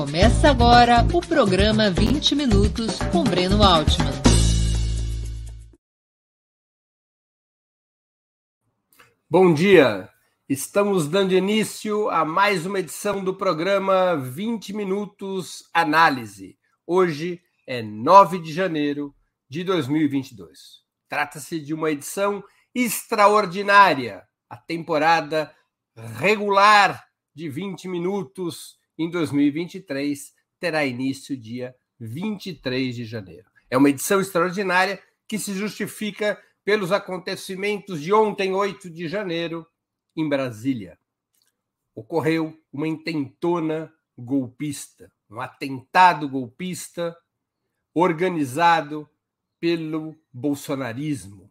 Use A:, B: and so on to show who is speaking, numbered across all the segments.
A: Começa agora o programa 20 Minutos com Breno Altman.
B: Bom dia! Estamos dando início a mais uma edição do programa 20 Minutos Análise. Hoje é 9 de janeiro de 2022. Trata-se de uma edição extraordinária, a temporada regular de 20 minutos em 2023 terá início dia 23 de janeiro. É uma edição extraordinária que se justifica pelos acontecimentos de ontem, 8 de janeiro, em Brasília. Ocorreu uma intentona golpista, um atentado golpista organizado pelo bolsonarismo,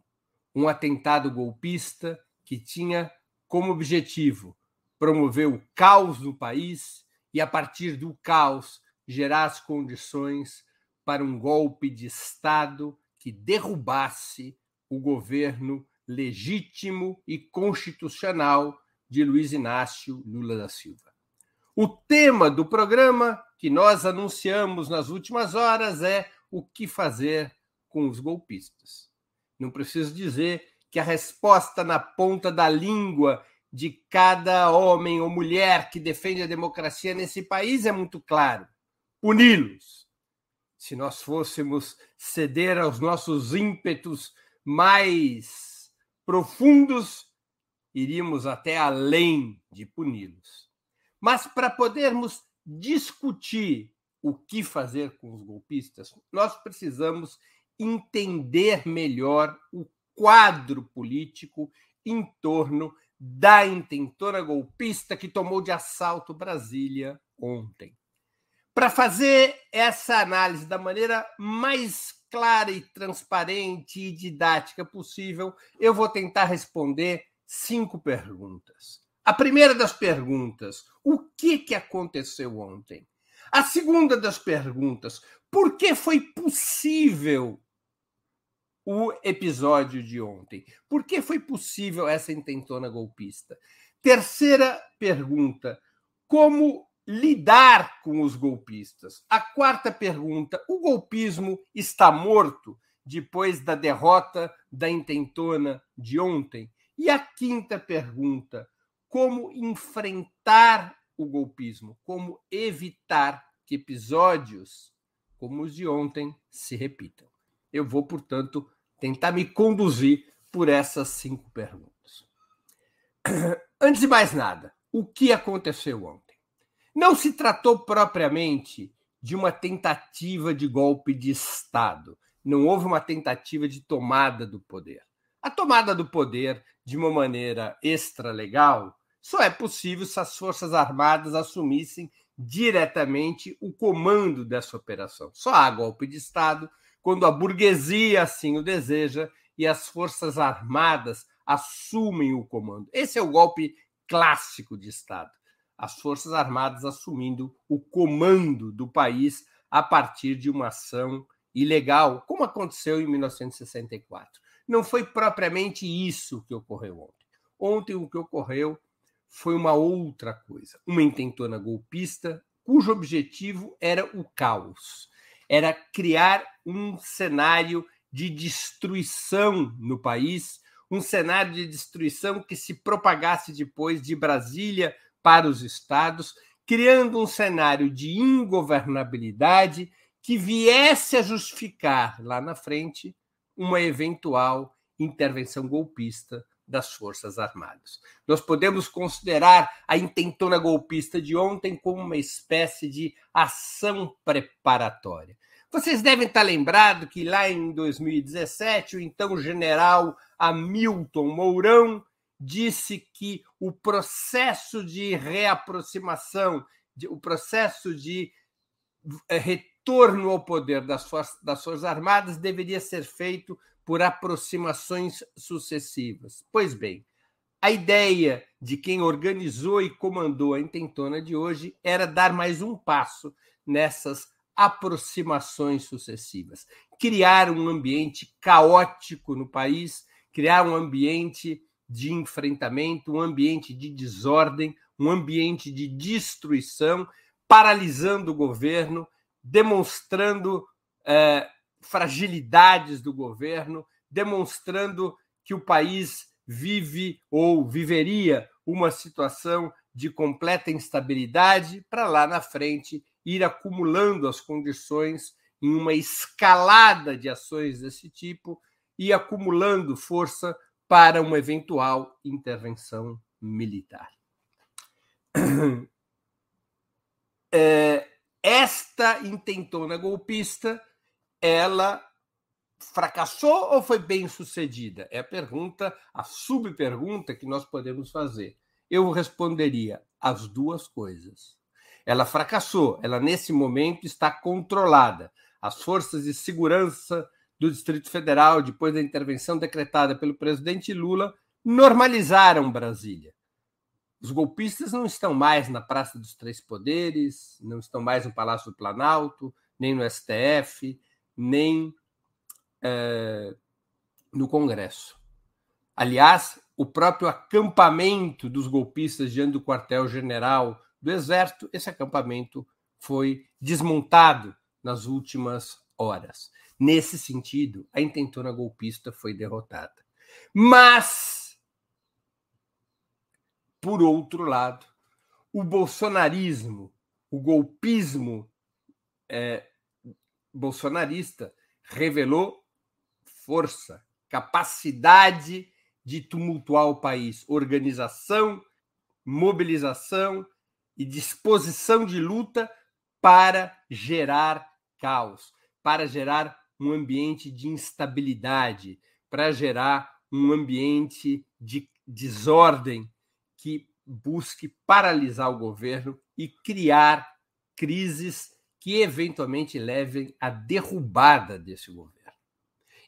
B: um atentado golpista que tinha como objetivo promover o caos no país e, a partir do caos, gerar as condições para um golpe de Estado que derrubasse o governo legítimo e constitucional de Luiz Inácio Lula da Silva. O tema do programa que nós anunciamos nas últimas horas é o que fazer com os golpistas. Não preciso dizer que a resposta na ponta da língua de cada homem ou mulher que defende a democracia nesse país é muito claro: puni-los. Se nós fôssemos ceder aos nossos ímpetos mais profundos, iríamos até além de puni-los. Mas para podermos discutir o que fazer com os golpistas, nós precisamos entender melhor o quadro político em torno da intentona golpista que tomou de assalto Brasília ontem. Para fazer essa análise da maneira mais clara e transparente e didática possível, eu vou tentar responder cinco perguntas. A primeira das perguntas: o que, que aconteceu ontem? A segunda das perguntas: por que foi possível o episódio de ontem. Por que foi possível essa intentona golpista? Terceira pergunta: como lidar com os golpistas? A quarta pergunta: o golpismo está morto depois da derrota da intentona de ontem? E a quinta pergunta: como enfrentar o golpismo? Como evitar que episódios como os de ontem se repitam? Eu vou, portanto, tentar me conduzir por essas cinco perguntas. Antes de mais nada, o que aconteceu ontem? Não se tratou propriamente de uma tentativa de golpe de Estado. Não houve uma tentativa de tomada do poder. A tomada do poder, de uma maneira extralegal, só é possível se as Forças Armadas assumissem diretamente o comando dessa operação. Só há golpe de Estado quando a burguesia assim o deseja e as forças armadas assumem o comando. Esse é o golpe clássico de Estado. As forças armadas assumindo o comando do país a partir de uma ação ilegal, como aconteceu em 1964. Não foi propriamente isso que ocorreu ontem. Ontem o que ocorreu foi uma outra coisa, uma intentona golpista cujo objetivo era o caos era criar um cenário de destruição no país, um cenário de destruição que se propagasse depois de Brasília para os estados, criando um cenário de ingovernabilidade que viesse a justificar lá na frente uma eventual intervenção golpista das Forças Armadas. Nós podemos considerar a intentona golpista de ontem como uma espécie de ação preparatória. Vocês devem estar lembrados que lá em 2017, o então general Hamilton Mourão disse que o processo de reaproximação, o processo de eh, retorno ao poder das Forças, das Forças Armadas deveria ser feito por aproximações sucessivas. Pois bem, a ideia de quem organizou e comandou a intentona de hoje era dar mais um passo nessas aproximações sucessivas, criar um ambiente caótico no país, criar um ambiente de enfrentamento, um ambiente de desordem, um ambiente de destruição, paralisando o governo, demonstrando é, fragilidades do governo, demonstrando que o país vive ou viveria uma situação de completa instabilidade para lá na frente ir acumulando as condições em uma escalada de ações desse tipo e acumulando força para uma eventual intervenção militar. É, esta intentona golpista, ela fracassou ou foi bem sucedida? É a pergunta, a subpergunta que nós podemos fazer. Eu responderia as duas coisas. Ela fracassou, ela nesse momento está controlada. As forças de segurança do Distrito Federal, depois da intervenção decretada pelo presidente Lula, normalizaram Brasília. Os golpistas não estão mais na Praça dos Três Poderes, não estão mais no Palácio do Planalto, nem no STF, nem é, no Congresso. Aliás, o próprio acampamento dos golpistas diante do quartel-general do Exército, esse acampamento foi desmontado nas últimas horas. Nesse sentido, a intentona golpista foi derrotada. Mas, por outro lado, o bolsonarismo, o golpismo é, bolsonarista revelou força, capacidade de tumultuar o país, organização, mobilização e disposição de luta para gerar caos, para gerar um ambiente de instabilidade, para gerar um ambiente de desordem que busque paralisar o governo e criar crises que eventualmente levem à derrubada desse governo.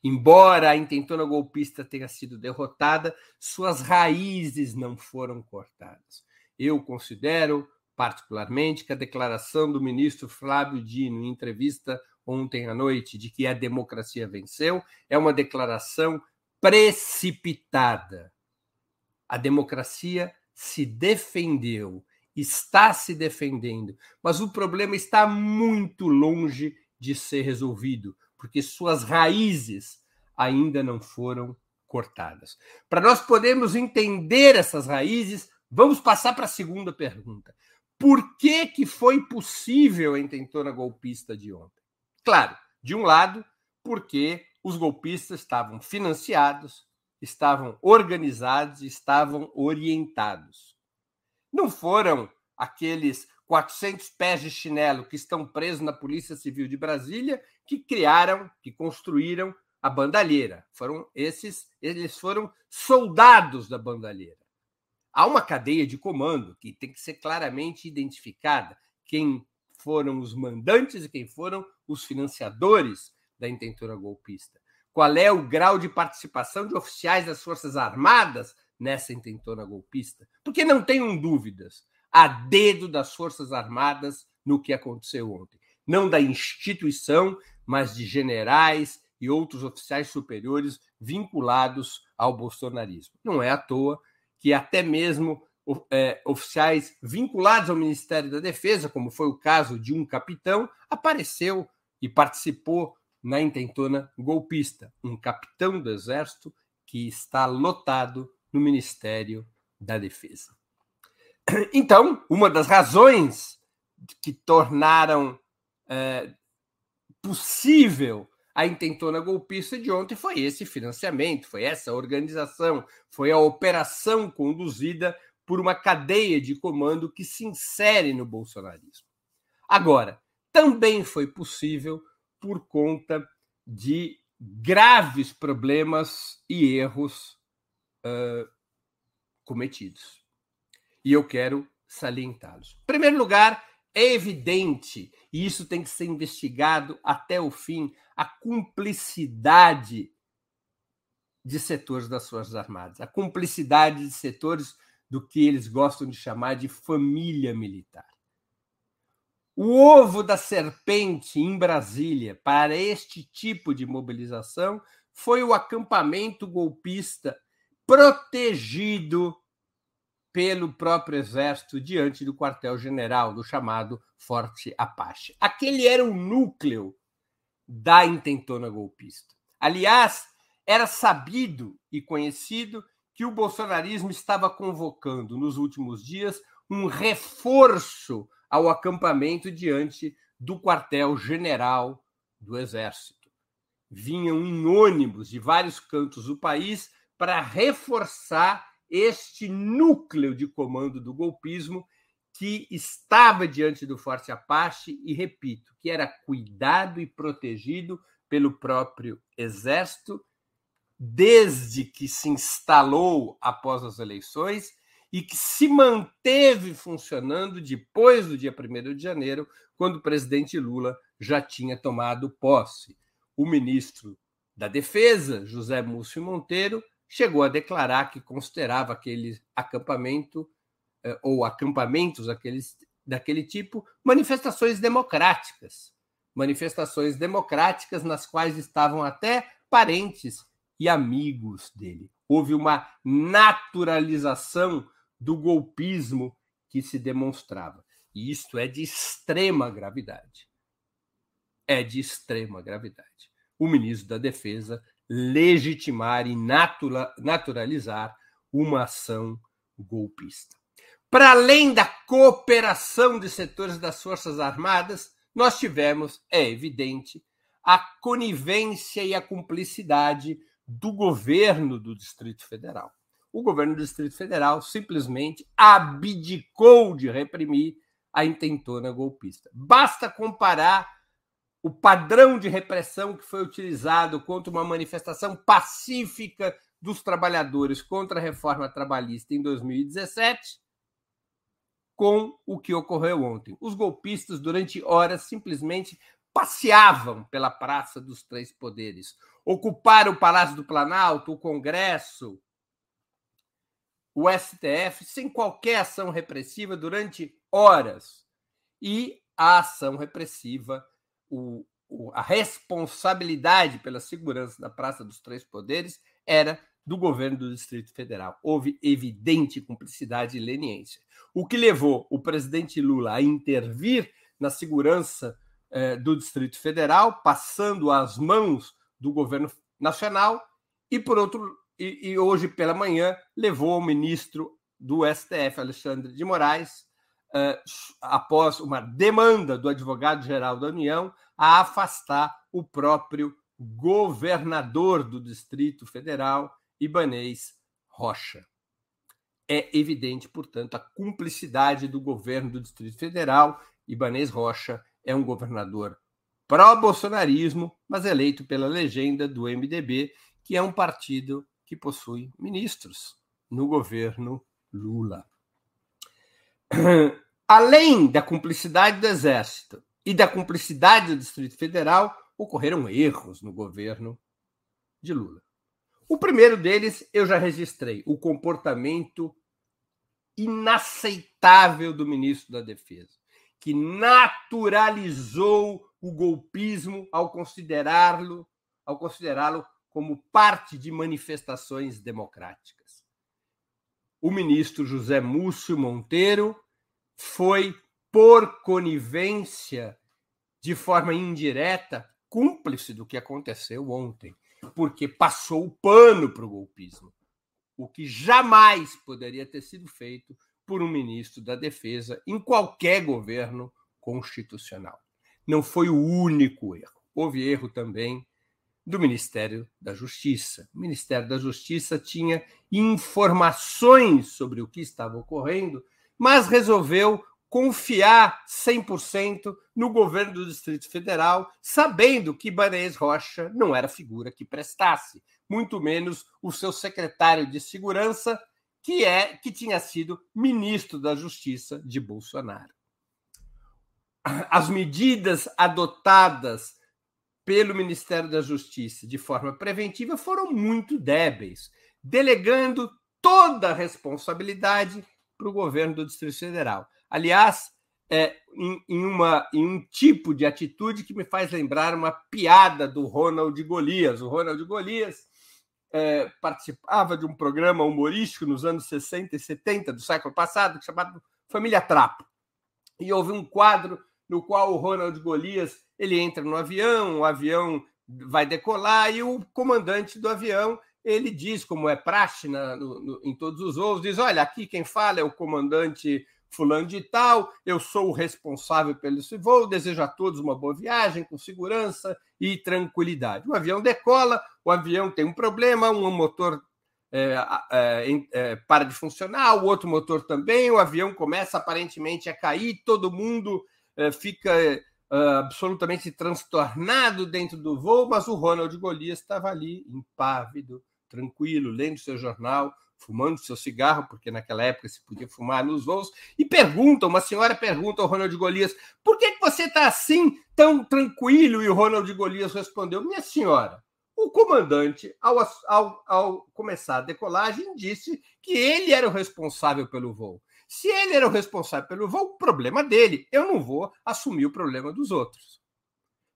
B: Embora a intentona golpista tenha sido derrotada, suas raízes não foram cortadas. Eu considero, particularmente, que a declaração do ministro Flávio Dino, em entrevista ontem à noite, de que a democracia venceu, é uma declaração precipitada. A democracia se defendeu, está se defendendo, mas o problema está muito longe de ser resolvido porque suas raízes ainda não foram cortadas. Para nós podermos entender essas raízes, vamos passar para a segunda pergunta. Por que, que foi possível a intentona golpista de ontem? Claro, de um lado, porque os golpistas estavam financiados, estavam organizados, estavam orientados. Não foram aqueles 400 pés de chinelo que estão presos na Polícia Civil de Brasília que criaram, que construíram a bandalheira. Foram esses, eles foram soldados da bandalheira. Há uma cadeia de comando que tem que ser claramente identificada quem foram os mandantes e quem foram os financiadores da intentora golpista. Qual é o grau de participação de oficiais das Forças Armadas nessa intentona golpista? Porque não tenham dúvidas, a dedo das Forças Armadas no que aconteceu ontem. Não da instituição, mas de generais e outros oficiais superiores vinculados ao bolsonarismo. Não é à toa que até mesmo é, oficiais vinculados ao Ministério da Defesa, como foi o caso de um capitão, apareceu e participou na intentona golpista, um capitão do Exército que está lotado no Ministério da Defesa. Então, uma das razões que tornaram é, possível a intentona golpista de ontem foi esse financiamento, foi essa organização, foi a operação conduzida por uma cadeia de comando que se insere no bolsonarismo. Agora, também foi possível por conta de graves problemas e erros uh, cometidos. E eu quero salientá-los. Em primeiro lugar, evidente, e isso tem que ser investigado até o fim, a cumplicidade de setores das Forças Armadas, a cumplicidade de setores do que eles gostam de chamar de família militar. O ovo da serpente em Brasília para este tipo de mobilização foi o acampamento golpista protegido pelo próprio exército diante do quartel-general, do chamado Forte Apache. Aquele era o núcleo da intentona golpista. Aliás, era sabido e conhecido que o bolsonarismo estava convocando nos últimos dias um reforço ao acampamento diante do quartel-general do Exército. Vinham em ônibus de vários cantos do país para reforçar este núcleo de comando do golpismo que estava diante do Forte Apache e, repito, que era cuidado e protegido pelo próprio Exército desde que se instalou após as eleições e que se manteve funcionando depois do dia 1 de janeiro, quando o presidente Lula já tinha tomado posse. O ministro da Defesa, José Múcio Monteiro, chegou a declarar que considerava aquele acampamento eh, ou acampamentos daqueles, daquele tipo manifestações democráticas. Manifestações democráticas nas quais estavam até parentes e amigos dele. Houve uma naturalização do golpismo que se demonstrava. E isto é de extrema gravidade. É de extrema gravidade. O ministro da Defesa legitimar e naturalizar uma ação golpista. Para além da cooperação de setores das Forças Armadas, nós tivemos, é evidente, a conivência e a cumplicidade do governo do Distrito Federal. O governo do Distrito Federal simplesmente abdicou de reprimir a intentona golpista. Basta comparar o padrão de repressão que foi utilizado contra uma manifestação pacífica dos trabalhadores contra a reforma trabalhista em 2017 com o que ocorreu ontem. Os golpistas, durante horas, simplesmente passeavam pela Praça dos Três Poderes, ocuparam o Palácio do Planalto, o Congresso, o STF, sem qualquer ação repressiva durante horas. E a ação repressiva, o, o, a responsabilidade pela segurança da Praça dos Três Poderes era do governo do Distrito Federal. Houve evidente cumplicidade e leniência, o que levou o presidente Lula a intervir na segurança eh, do Distrito Federal, passando as mãos do governo nacional, e por outro e, e hoje pela manhã levou o ministro do STF, Alexandre de Moraes, após uma demanda do advogado-geral da União, a afastar o próprio governador do Distrito Federal, Ibanês Rocha. É evidente, portanto, a cumplicidade do governo do Distrito Federal. Ibanês Rocha é um governador pró-bolsonarismo, mas eleito pela legenda do MDB, que é um partido que possui ministros no governo Lula. Além da cumplicidade do Exército e da cumplicidade do Distrito Federal, ocorreram erros no governo de Lula. O primeiro deles eu já registrei, o comportamento inaceitável do ministro da Defesa, que naturalizou o golpismo ao considerá-lo ao considerá-lo como parte de manifestações democráticas. O ministro José Múcio Monteiro foi, por conivência, de forma indireta, cúmplice do que aconteceu ontem, porque passou o pano para o golpismo, o que jamais poderia ter sido feito por um ministro da Defesa em qualquer governo constitucional. Não foi o único erro. Houve erro também do Ministério da Justiça. O Ministério da Justiça tinha informações sobre o que estava ocorrendo, mas resolveu confiar 100% no governo do Distrito Federal, sabendo que Ibanez Rocha não era figura que prestasse, muito menos o seu secretário de segurança, que é que tinha sido ministro da Justiça de Bolsonaro. As medidas adotadas pelo Ministério da Justiça de forma preventiva foram muito débeis, delegando toda a responsabilidade para o governo do Distrito Federal. Aliás, é, em, em, uma, em um tipo de atitude que me faz lembrar uma piada do Ronald Golias. O Ronald Golias é, participava de um programa humorístico nos anos 60 e 70 do século passado, chamado Família Trapo. E houve um quadro no qual o Ronald Golias ele entra no avião, o avião vai decolar e o comandante do avião ele diz, como é praxe na, no, no, em todos os voos, diz: olha, aqui quem fala é o comandante fulano de tal, eu sou o responsável pelo esse voo, desejo a todos uma boa viagem, com segurança e tranquilidade. O avião decola, o avião tem um problema, um motor é, é, é, para de funcionar, o outro motor também, o avião começa aparentemente a cair, todo mundo é, fica é, absolutamente transtornado dentro do voo, mas o Ronald Golias estava ali, impávido, tranquilo, lendo seu jornal, fumando seu cigarro, porque naquela época se podia fumar nos voos, e pergunta, uma senhora pergunta ao Ronald Golias, por que, que você está assim, tão tranquilo? E o Ronald Golias respondeu, minha senhora, o comandante, ao, ao, ao começar a decolagem, disse que ele era o responsável pelo voo. Se ele era o responsável pelo voo, problema dele. Eu não vou assumir o problema dos outros.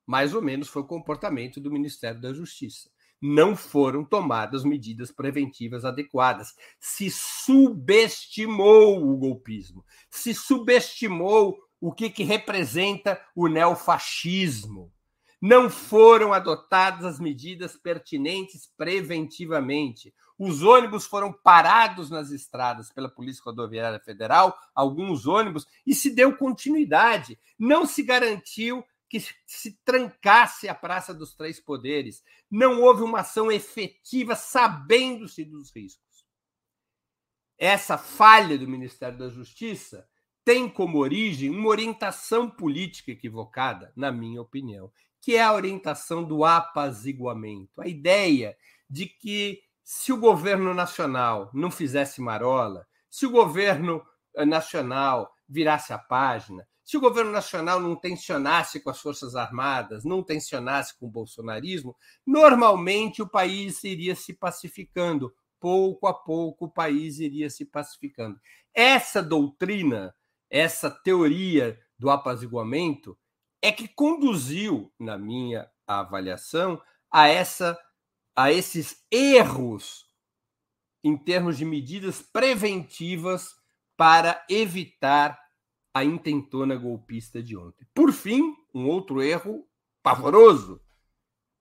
B: Mais ou menos foi o comportamento do Ministério da Justiça não foram tomadas medidas preventivas adequadas. Se subestimou o golpismo, se subestimou o que, que representa o neofascismo. Não foram adotadas as medidas pertinentes preventivamente. Os ônibus foram parados nas estradas pela Polícia Rodoviária Federal, alguns ônibus, e se deu continuidade. Não se garantiu que se trancasse a Praça dos Três Poderes. Não houve uma ação efetiva sabendo-se dos riscos. Essa falha do Ministério da Justiça tem como origem uma orientação política equivocada, na minha opinião, que é a orientação do apaziguamento. A ideia de que se o governo nacional não fizesse marola, se o governo eh, nacional virasse a página, se o governo nacional não tensionasse com as Forças Armadas, não tensionasse com o bolsonarismo, normalmente o país iria se pacificando. Pouco a pouco o país iria se pacificando. Essa doutrina, essa teoria do apaziguamento, é que conduziu, na minha avaliação, a, essa, a esses erros em termos de medidas preventivas para evitar a intentona golpista de ontem. Por fim, um outro erro pavoroso,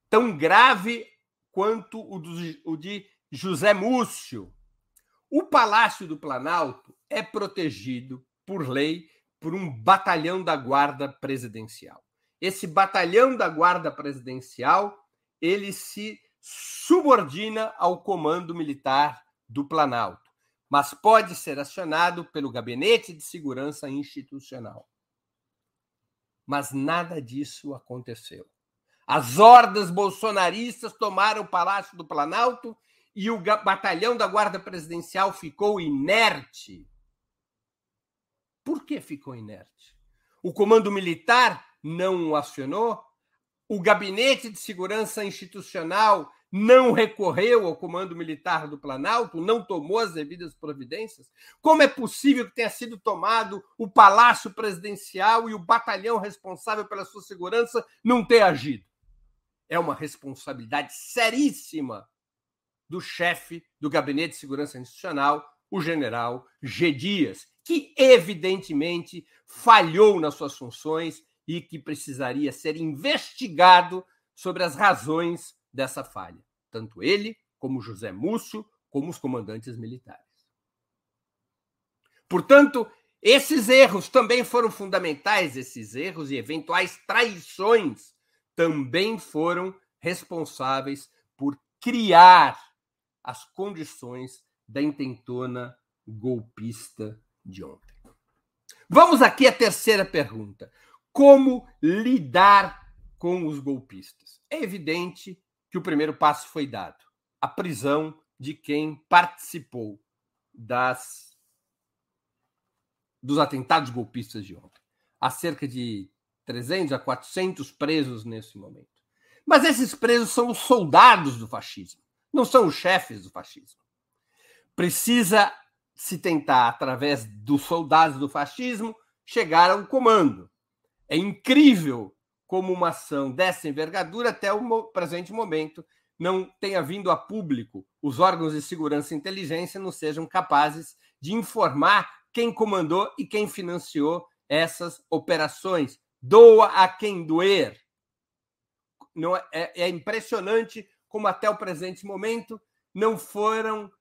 B: tão grave quanto o, do, o de José Múcio. O Palácio do Planalto é protegido por lei por um batalhão da Guarda Presidencial. Esse batalhão da Guarda Presidencial, ele se subordina ao comando militar do Planalto mas pode ser acionado pelo Gabinete de Segurança Institucional. Mas nada disso aconteceu. As hordas bolsonaristas tomaram o Palácio do Planalto e o batalhão da Guarda Presidencial ficou inerte. Por que ficou inerte? O comando militar não o acionou? O Gabinete de Segurança Institucional não recorreu ao comando militar do Planalto, não tomou as devidas providências? Como é possível que tenha sido tomado o palácio presidencial e o batalhão responsável pela sua segurança não ter agido? É uma responsabilidade seríssima do chefe do Gabinete de Segurança Institucional, o general G. Dias, que evidentemente falhou nas suas funções e que precisaria ser investigado sobre as razões dessa falha, tanto ele, como José Múcio, como os comandantes militares. Portanto, esses erros também foram fundamentais, esses erros e eventuais traições também foram responsáveis por criar as condições da intentona golpista de ontem. Vamos aqui à terceira pergunta. Como lidar com os golpistas? É evidente que o primeiro passo foi dado: a prisão de quem participou das dos atentados golpistas de ontem. Há cerca de 300 a 400 presos nesse momento. Mas esses presos são os soldados do fascismo, não são os chefes do fascismo. Precisa se tentar, através dos soldados do fascismo, chegar ao comando. É incrível como uma ação dessa envergadura, até o presente momento, não tenha vindo a público, os órgãos de segurança e inteligência não sejam capazes de informar quem comandou e quem financiou essas operações. Doa a quem doer. Não é, é, é impressionante como até o presente momento não foram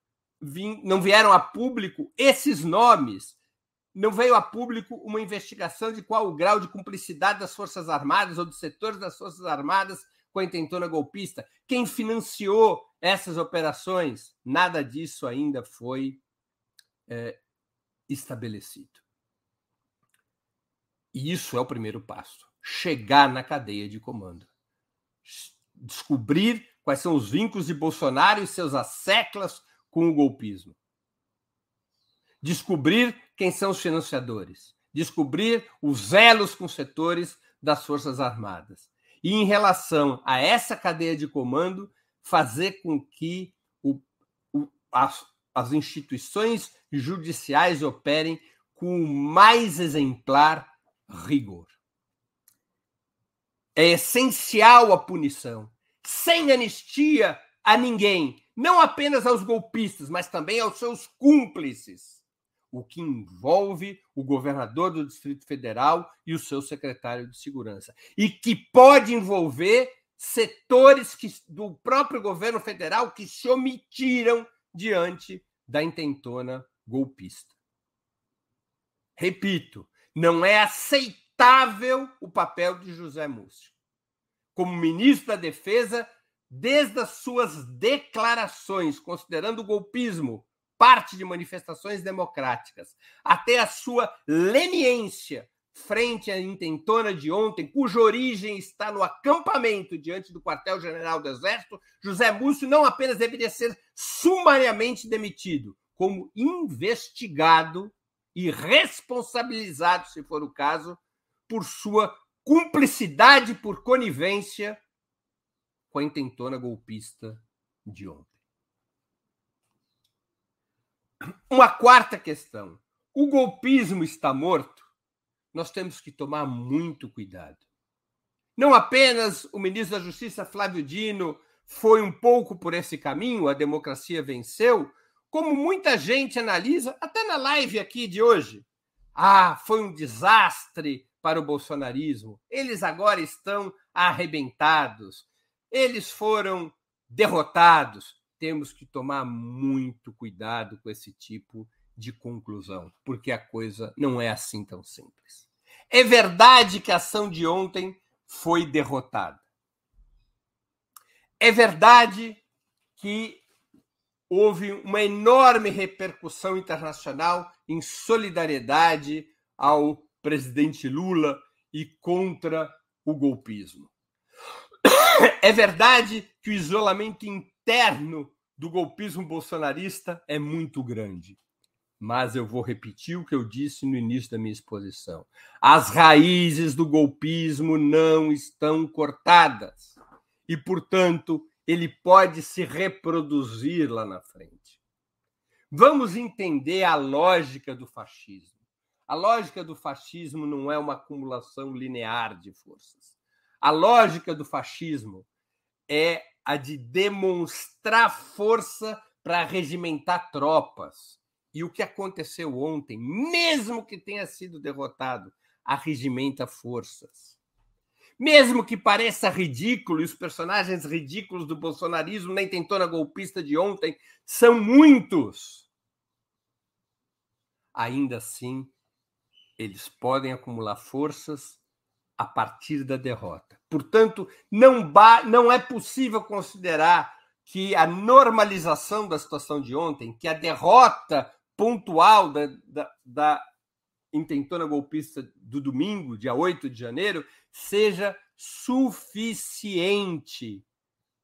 B: não vieram a público esses nomes. Não veio a público uma investigação de qual o grau de cumplicidade das Forças Armadas ou dos setores das Forças Armadas com a intentona golpista. Quem financiou essas operações? Nada disso ainda foi é, estabelecido. E isso é o primeiro passo: chegar na cadeia de comando. Descobrir quais são os vínculos de Bolsonaro e seus asseclas com o golpismo. Descobrir quem são os financiadores. Descobrir os elos com setores das Forças Armadas. E, em relação a essa cadeia de comando, fazer com que o, o, as, as instituições judiciais operem com o mais exemplar rigor. É essencial a punição, sem anistia a ninguém, não apenas aos golpistas, mas também aos seus cúmplices, o que envolve o governador do Distrito Federal e o seu secretário de Segurança, e que pode envolver setores que, do próprio governo federal que se omitiram diante da intentona golpista. Repito, não é aceitável o papel de José Múcio. Como ministro da Defesa, desde as suas declarações, considerando o golpismo parte de manifestações democráticas, até a sua leniência frente à intentona de ontem, cuja origem está no acampamento diante do quartel-general do Exército, José Múcio não apenas deveria ser sumariamente demitido, como investigado e responsabilizado, se for o caso, por sua cumplicidade por conivência com a intentona golpista de ontem. Uma quarta questão. O golpismo está morto? Nós temos que tomar muito cuidado. Não apenas o ministro da Justiça, Flávio Dino, foi um pouco por esse caminho, a democracia venceu, como muita gente analisa, até na live aqui de hoje. Ah, foi um desastre para o bolsonarismo. Eles agora estão arrebentados. Eles foram derrotados. Temos que tomar muito cuidado com esse tipo de conclusão, porque a coisa não é assim tão simples. É verdade que a ação de ontem foi derrotada. É verdade que houve uma enorme repercussão internacional em solidariedade ao presidente Lula e contra o golpismo. É verdade que o isolamento interno do golpismo bolsonarista é muito grande. Mas eu vou repetir o que eu disse no início da minha exposição. As raízes do golpismo não estão cortadas. E, portanto, ele pode se reproduzir lá na frente. Vamos entender a lógica do fascismo. A lógica do fascismo não é uma acumulação linear de forças. A lógica do fascismo é a de demonstrar força para regimentar tropas. E o que aconteceu ontem, mesmo que tenha sido derrotado, arregimenta forças. Mesmo que pareça ridículo, e os personagens ridículos do bolsonarismo na intentona golpista de ontem são muitos, ainda assim, eles podem acumular forças a partir da derrota. Portanto, não, não é possível considerar que a normalização da situação de ontem, que a derrota pontual da, da, da intentona golpista do domingo, dia 8 de janeiro, seja suficiente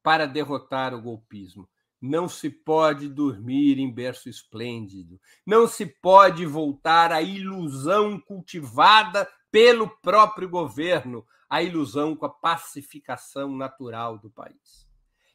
B: para derrotar o golpismo. Não se pode dormir em berço esplêndido. Não se pode voltar à ilusão cultivada pelo próprio governo, a ilusão com a pacificação natural do país.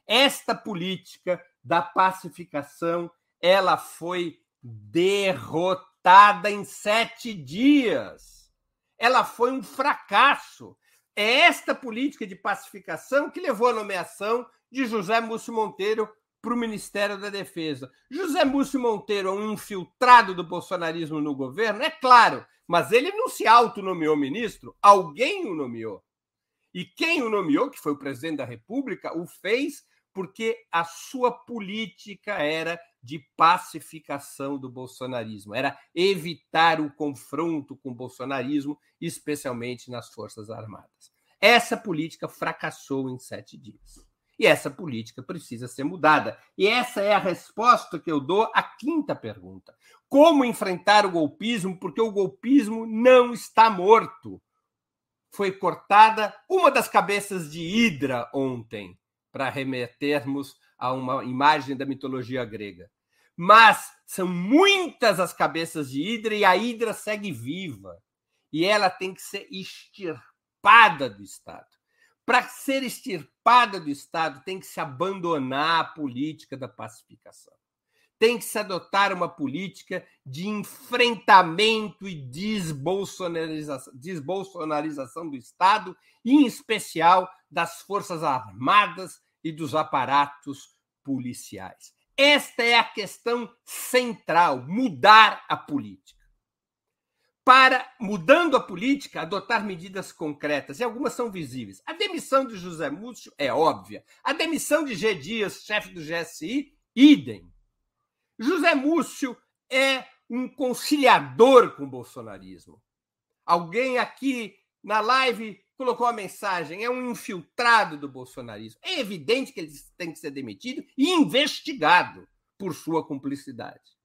B: Esta política da pacificação, ela foi derrotada em sete dias. Ela foi um fracasso. É esta política de pacificação que levou à nomeação de José Múcio Monteiro para o Ministério da Defesa. José Múcio Monteiro é um infiltrado do bolsonarismo no governo, é claro, mas ele não se autonomeou ministro, alguém o nomeou. E quem o nomeou, que foi o presidente da República, o fez porque a sua política era de pacificação do bolsonarismo, era evitar o confronto com o bolsonarismo, especialmente nas Forças Armadas. Essa política fracassou em sete dias. E essa política precisa ser mudada. E essa é a resposta que eu dou à quinta pergunta. Como enfrentar o golpismo? Porque o golpismo não está morto. Foi cortada uma das cabeças de Hidra ontem, para remetermos a uma imagem da mitologia grega. Mas são muitas as cabeças de Hidra e a Hidra segue viva. E ela tem que ser extirpada do Estado. Para ser extirpada do Estado, tem que se abandonar a política da pacificação. Tem que se adotar uma política de enfrentamento e desbolsonarização, desbolsonarização do Estado, em especial das Forças Armadas e dos aparatos policiais. Esta é a questão central: mudar a política para, mudando a política, adotar medidas concretas, e algumas são visíveis. A demissão de José Múcio é óbvia. A demissão de G. Dias, chefe do GSI, idem. José Múcio é um conciliador com o bolsonarismo. Alguém aqui na live colocou a mensagem: é um infiltrado do bolsonarismo. É evidente que ele tem que ser demitido e investigado por sua cumplicidade.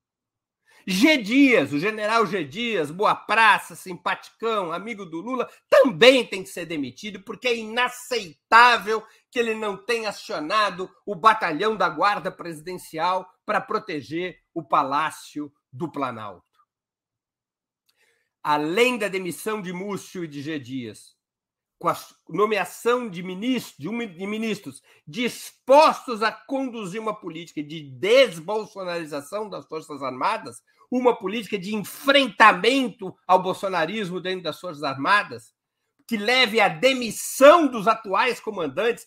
B: G. Dias, o general G. Dias, boa praça, simpaticão, amigo do Lula, também tem que ser demitido, porque é inaceitável que ele não tenha acionado o batalhão da Guarda Presidencial para proteger o Palácio do Planalto. Além da demissão de Múcio e de G. Dias, com a nomeação de ministros, dispostos a conduzir uma política de desbolsonarização das Forças Armadas, uma política de enfrentamento ao bolsonarismo dentro das Forças Armadas, que leve à demissão dos atuais comandantes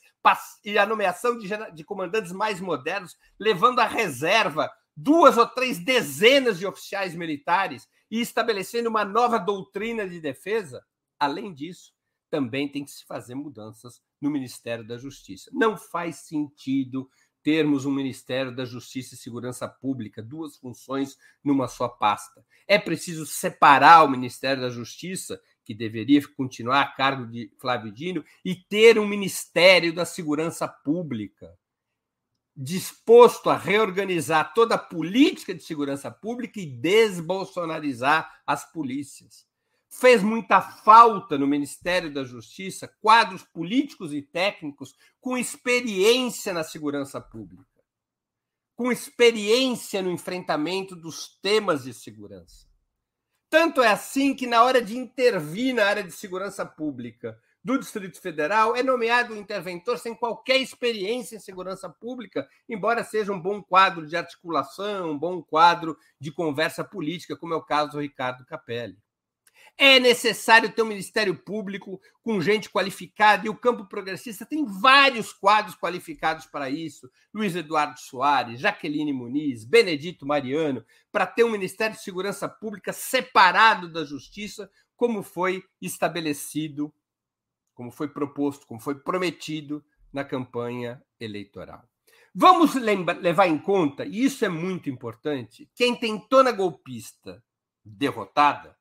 B: e à nomeação de comandantes mais modernos, levando à reserva duas ou três dezenas de oficiais militares e estabelecendo uma nova doutrina de defesa. Além disso, também tem que se fazer mudanças no Ministério da Justiça. Não faz sentido termos um Ministério da Justiça e Segurança Pública, duas funções numa só pasta. É preciso separar o Ministério da Justiça, que deveria continuar a cargo de Flávio Dino, e ter um Ministério da Segurança Pública disposto a reorganizar toda a política de segurança pública e desbolsonarizar as polícias fez muita falta no Ministério da Justiça quadros políticos e técnicos com experiência na segurança pública, com experiência no enfrentamento dos temas de segurança. Tanto é assim que, na hora de intervir na área de segurança pública do Distrito Federal, é nomeado um interventor sem qualquer experiência em segurança pública, embora seja um bom quadro de articulação, um bom quadro de conversa política, como é o caso do Ricardo Capelli. É necessário ter um Ministério Público com gente qualificada, e o campo progressista tem vários quadros qualificados para isso: Luiz Eduardo Soares, Jaqueline Muniz, Benedito Mariano, para ter um Ministério de Segurança Pública separado da Justiça, como foi estabelecido, como foi proposto, como foi prometido na campanha eleitoral. Vamos levar em conta, e isso é muito importante, quem tentou na golpista derrotada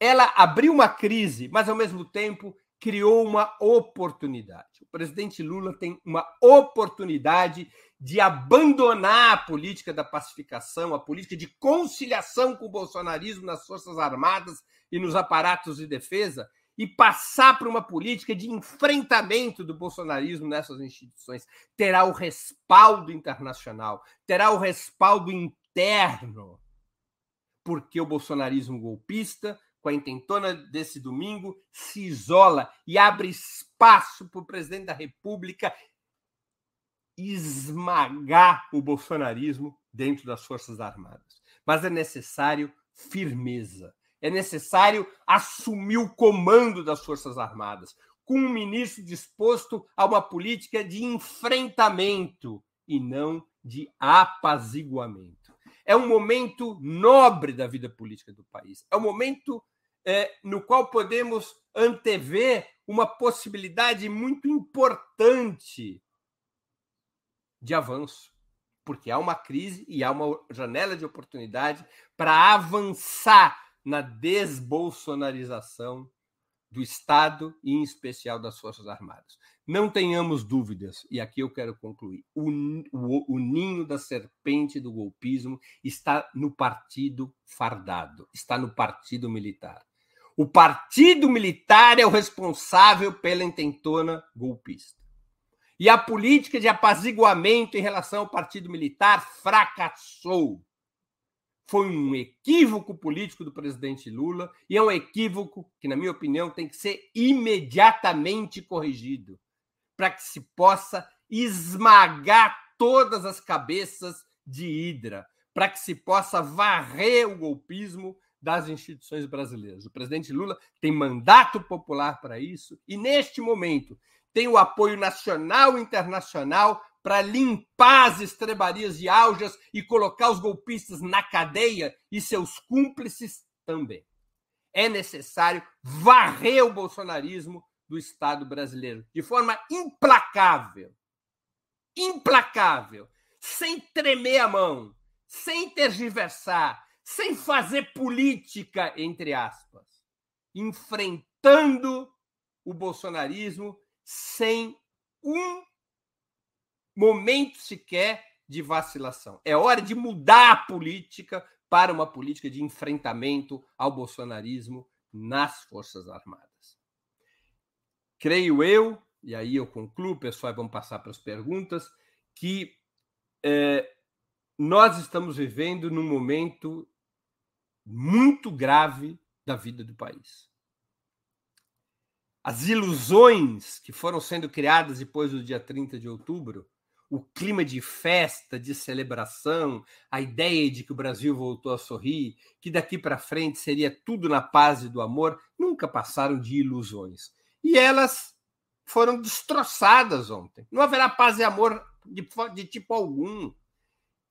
B: ela abriu uma crise, mas ao mesmo tempo criou uma oportunidade. O presidente Lula tem uma oportunidade de abandonar a política da pacificação, a política de conciliação com o bolsonarismo nas Forças Armadas e nos aparatos de defesa e passar para uma política de enfrentamento do bolsonarismo nessas instituições. Terá o respaldo internacional, terá o respaldo interno, porque o bolsonarismo golpista com a intentona desse domingo, se isola e abre espaço para o presidente da República esmagar o bolsonarismo dentro das Forças Armadas. Mas é necessário firmeza. É necessário assumir o comando das Forças Armadas, com um ministro disposto a uma política de enfrentamento e não de apaziguamento. É um momento nobre da vida política do país. É um momento é, no qual podemos antever uma possibilidade muito importante de avanço, porque há uma crise e há uma janela de oportunidade para avançar na desbolsonarização do Estado e, em especial, das Forças Armadas. Não tenhamos dúvidas, e aqui eu quero concluir: o, o, o, ninho da serpente do golpismo está no partido fardado, está no partido militar. O partido militar é o responsável pela intentona golpista. E a política de apaziguamento em relação ao partido militar fracassou. Foi um equívoco político do presidente Lula e é um equívoco que, na minha opinião, tem que ser imediatamente corrigido para que se possa esmagar todas as cabeças de Hidra, para que se possa varrer o golpismo das instituições brasileiras. O presidente Lula tem mandato popular para isso e, neste momento, tem o apoio nacional e internacional para limpar as estrebarias de Aljas e colocar os golpistas na cadeia e seus cúmplices também. É necessário varrer o bolsonarismo do Estado brasileiro de forma implacável. Implacável, sem tremer a mão, sem tergiversar, sem fazer política, entre aspas, enfrentando o bolsonarismo sem um momento sequer de vacilação. É hora de mudar a política para uma política de enfrentamento ao bolsonarismo nas Forças Armadas. Creio eu, e aí eu concluo, pessoal, vamos passar para as perguntas, que é, nós estamos vivendo num momento muito grave da vida do país as ilusões que foram sendo criadas depois do dia 30 de outubro, o clima de festa, de celebração, a ideia de que o Brasil voltou a sorrir, que daqui para frente seria tudo na paz e do amor, nunca passaram de ilusões. E elas foram destroçadas ontem. Não haverá paz e amor de, de tipo algum.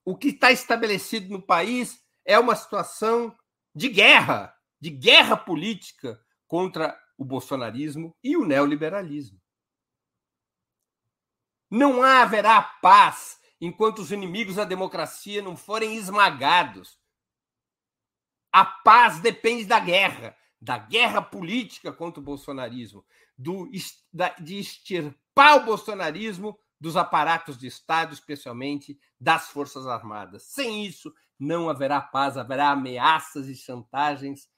B: O que está estabelecido no país é uma situação de guerra, de guerra política contra o bolsonarismo e o neoliberalismo. Não haverá paz enquanto os inimigos da democracia não forem esmagados. A paz depende da guerra, da guerra política contra o bolsonarismo, do, de extirpar o bolsonarismo dos aparatos de Estado, especialmente das Forças Armadas. Sem isso, não haverá paz, haverá ameaças e chantagens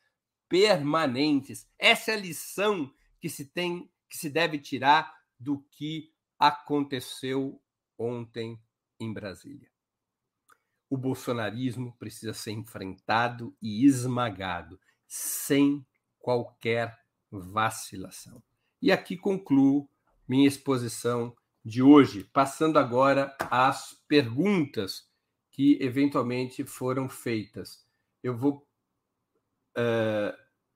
B: permanentes. Essa é a lição que se tem, que se deve tirar do que aconteceu ontem em Brasília. O bolsonarismo precisa ser enfrentado e esmagado sem qualquer vacilação. E aqui concluo minha exposição de hoje, passando agora às perguntas que eventualmente foram feitas. Eu vou Uh,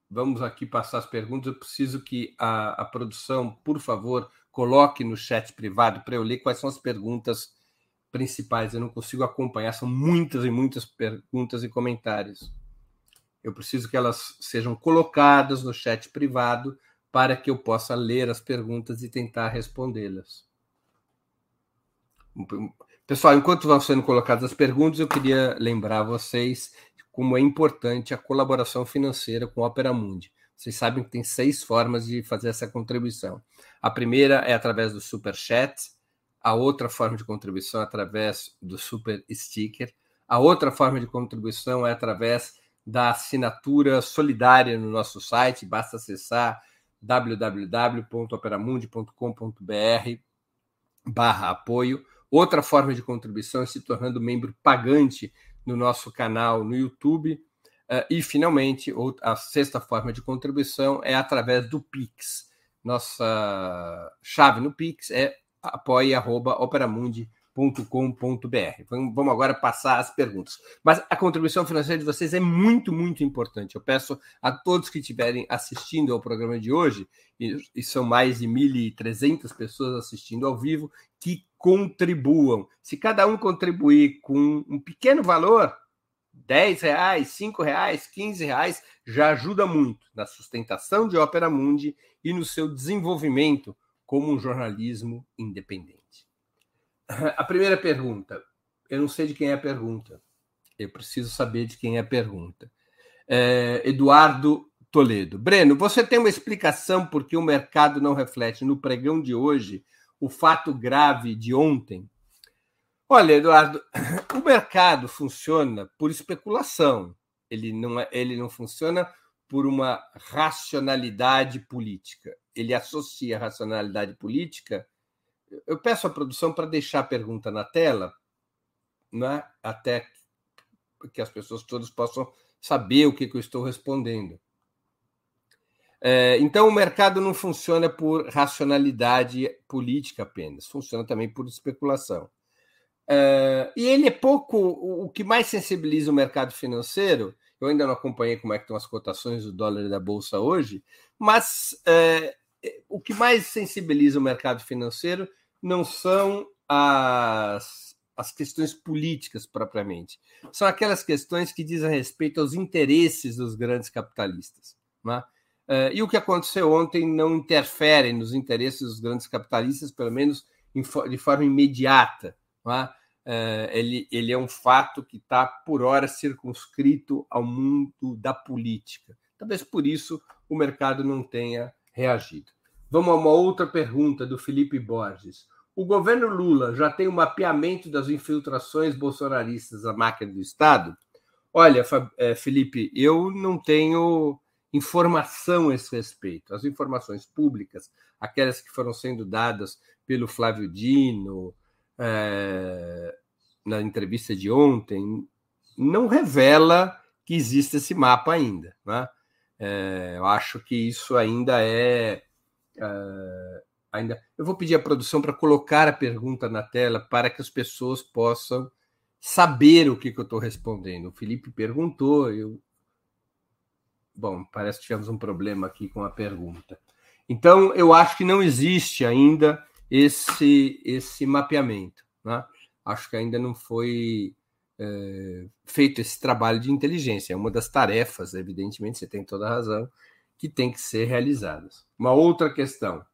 B: vamos aqui passar as perguntas. Eu preciso que a, a produção, por favor, coloque no chat privado para eu ler quais são as perguntas principais. Eu não consigo acompanhar, são muitas e muitas perguntas e comentários. Eu preciso que elas sejam colocadas no chat privado para que eu possa ler as perguntas e tentar respondê-las. Pessoal, enquanto vão sendo colocadas as perguntas, eu queria lembrar vocês como é importante a colaboração financeira com a Opera Mundi. Vocês sabem que tem seis formas de fazer essa contribuição. A primeira é através do Super Chat, a outra forma de contribuição é através do Super Sticker, a outra forma de contribuição é através da assinatura solidária no nosso site, basta acessar www.operamundi.com.br barra apoio. Outra forma de contribuição é se tornando membro pagante no nosso canal no YouTube. Uh, e, finalmente, a sexta forma de contribuição é através do Pix. Nossa chave no Pix é apoia.operamundi.com.br. Vamos agora passar as perguntas. Mas a contribuição financeira de vocês é muito, muito importante. Eu peço a todos que estiverem assistindo ao programa de hoje, e são mais de 1.300 pessoas assistindo ao vivo, que contribuam. Se cada um contribuir com um pequeno valor, 10 reais, 5 reais, 15 reais, já ajuda muito na sustentação de Ópera Mundi e no seu desenvolvimento como um jornalismo independente. A primeira pergunta. Eu não sei de quem é a pergunta. Eu preciso saber de quem é a pergunta. É, Eduardo Toledo. Breno, você tem uma explicação por que o mercado não reflete no pregão de hoje o fato grave de ontem? Olha, Eduardo, o mercado funciona por especulação. Ele não, é, ele não funciona por uma racionalidade política. Ele associa a racionalidade política eu peço à produção para deixar a pergunta na tela, né? até que as pessoas todas possam saber o que, que eu estou respondendo. É, então, o mercado não funciona por racionalidade política apenas, funciona também por especulação. É, e ele é pouco. O que mais sensibiliza o mercado financeiro, eu ainda não acompanhei como é que estão as cotações do dólar e da bolsa hoje, mas é, o que mais sensibiliza o mercado financeiro não são as, as questões políticas propriamente, são aquelas questões que dizem respeito aos interesses dos grandes capitalistas. Né? Uh, e o que aconteceu ontem não interfere nos interesses dos grandes capitalistas, pelo menos de forma imediata. Uh, ele, ele é um fato que está, por hora, circunscrito ao mundo da política. Talvez por isso o mercado não tenha reagido. Vamos a uma outra pergunta do Felipe Borges. O governo Lula já tem um mapeamento das infiltrações bolsonaristas à máquina do Estado? Olha, é, Felipe, eu não tenho informação a esse respeito. As informações públicas, aquelas que foram sendo dadas pelo Flávio Dino é, na entrevista de ontem, não revela que existe esse mapa ainda. Né? É, eu acho que isso ainda é, é ainda. Eu vou pedir à produção para colocar a pergunta na tela para que as pessoas possam saber o que, que eu estou respondendo. O Felipe perguntou, eu. Bom, parece que tivemos um problema aqui com a pergunta. Então, eu acho que não existe ainda esse, esse mapeamento. Né? Acho que ainda não foi é, feito esse trabalho de inteligência. É uma das tarefas, evidentemente, você tem toda a razão, que tem que ser realizadas. Uma outra questão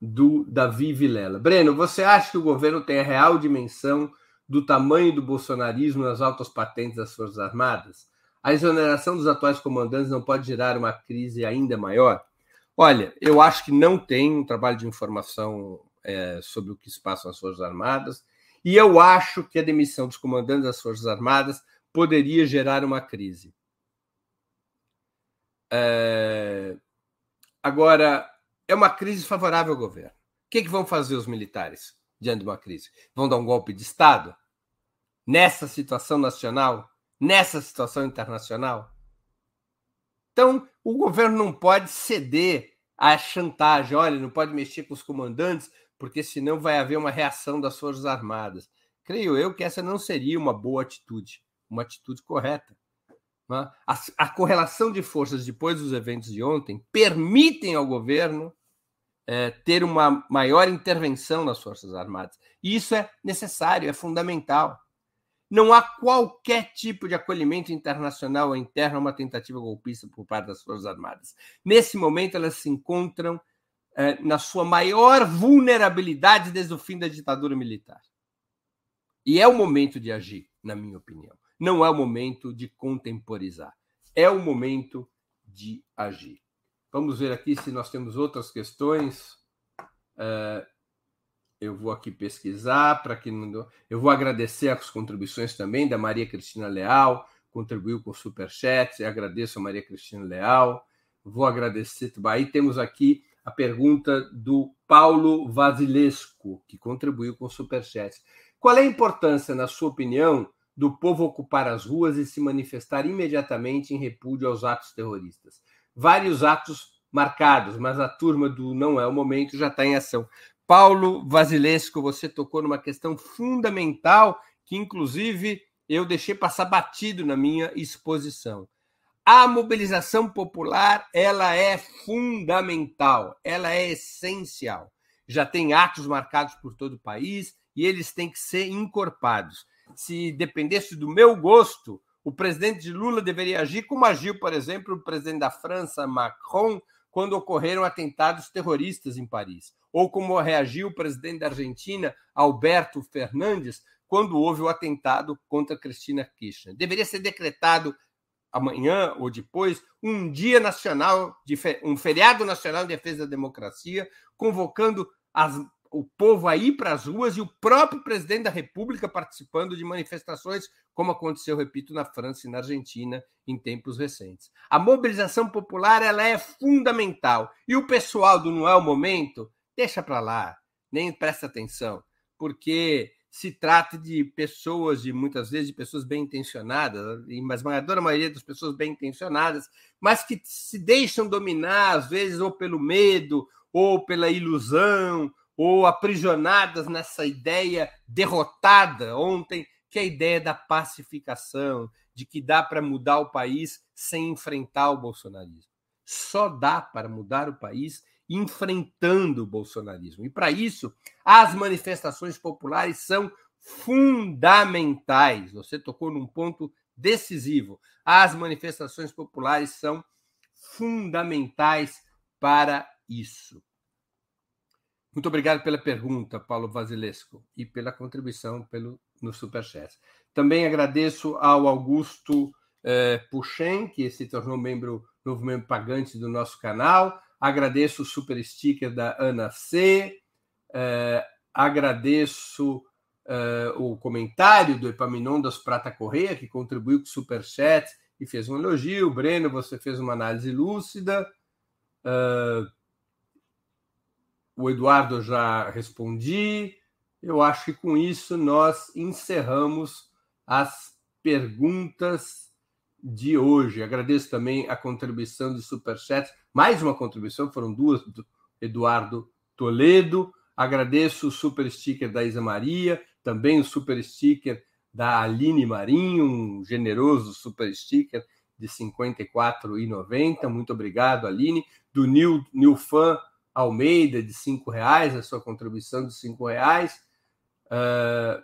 B: do Davi Vilela. Breno, você acha que o governo tem a real dimensão do tamanho do bolsonarismo nas altas patentes das Forças Armadas? A exoneração dos atuais comandantes não pode gerar uma crise ainda maior? Olha, eu acho que não tem um trabalho de informação é, sobre o que se passa nas Forças Armadas, e eu acho que a demissão dos comandantes das Forças Armadas poderia gerar uma crise. É... Agora, é uma crise favorável ao governo. O que, que vão fazer os militares diante de uma crise? Vão dar um golpe de Estado? Nessa situação nacional? Nessa situação internacional? Então, o governo não pode ceder à chantagem. Olha, não pode mexer com os comandantes, porque senão vai haver uma reação das Forças Armadas. Creio eu que essa não seria uma boa atitude, uma atitude correta. Né? A, a, correlação de forças depois dos eventos de ontem permitem ao governo é, ter uma maior intervenção nas Forças Armadas. E isso é necessário, é fundamental. Não há qualquer tipo de acolhimento internacional ou interno a uma tentativa golpista por parte das Forças Armadas. Nesse momento, elas se encontram é, na sua maior vulnerabilidade desde o fim da ditadura militar. E é o momento de agir, na minha opinião. Não é o momento de contemporizar. É o momento de agir. Vamos ver aqui se nós temos outras questões. É, eu vou aqui pesquisar para que não. Eu vou agradecer as contribuições também da Maria Cristina Leal, contribuiu com superchat. Agradeço a Maria Cristina Leal. Vou agradecer. Aí temos aqui a pergunta do Paulo Vasilesco, que contribuiu com superchat. Qual é a importância, na sua opinião, do povo ocupar as ruas e se manifestar imediatamente em repúdio aos atos terroristas. Vários atos marcados, mas a turma do não é o momento já está em ação. Paulo Vasilesco, você tocou numa questão fundamental que, inclusive, eu deixei passar batido na minha exposição. A mobilização popular ela é fundamental, ela é essencial. Já tem atos marcados por todo o país e eles têm que ser encorpados. Se dependesse do meu gosto, o presidente Lula deveria agir como agiu, por exemplo, o presidente da França, Macron, quando ocorreram atentados terroristas em Paris, ou como reagiu o presidente da Argentina, Alberto Fernandes, quando houve o atentado contra Cristina Kirchner. Deveria ser decretado amanhã ou depois um dia nacional, um feriado nacional de defesa da democracia, convocando as, o povo a ir para as ruas e o próprio presidente da República participando de manifestações, como aconteceu, repito, na França e na Argentina em tempos recentes. A mobilização popular ela é fundamental e o pessoal do não é o momento deixa para lá, nem presta atenção, porque se trata de pessoas, de muitas vezes de pessoas bem intencionadas, mas a maioria das pessoas bem intencionadas, mas que se deixam dominar, às vezes, ou pelo medo, ou pela ilusão, ou aprisionadas nessa ideia derrotada ontem, que é a ideia da pacificação, de que dá para mudar o país sem enfrentar o bolsonarismo. Só dá para mudar o país enfrentando o bolsonarismo. E para isso, as manifestações populares são fundamentais. Você tocou num ponto decisivo. As manifestações populares são fundamentais para isso. Muito obrigado pela pergunta, Paulo Vasilesco, e pela contribuição pelo, no Superchat. Também agradeço ao Augusto eh, que se tornou membro, novo membro pagante do nosso canal, Agradeço o super sticker da Ana C. Uh, agradeço uh, o comentário do Epaminondas Prata Correia, que contribuiu com o super chat e fez um elogio. Breno, você fez uma análise lúcida. Uh, o Eduardo já respondi. Eu acho que com isso nós encerramos as perguntas de hoje. Agradeço também a contribuição de Superchat, mais uma contribuição, foram duas do Eduardo Toledo. Agradeço o super sticker da Isa Maria, também o super sticker da Aline Marinho, um generoso super sticker de R$ 54,90. Muito obrigado, Aline. Do Nil, Nilfan Almeida, de R$ reais, a sua contribuição de R$ reais. Uh,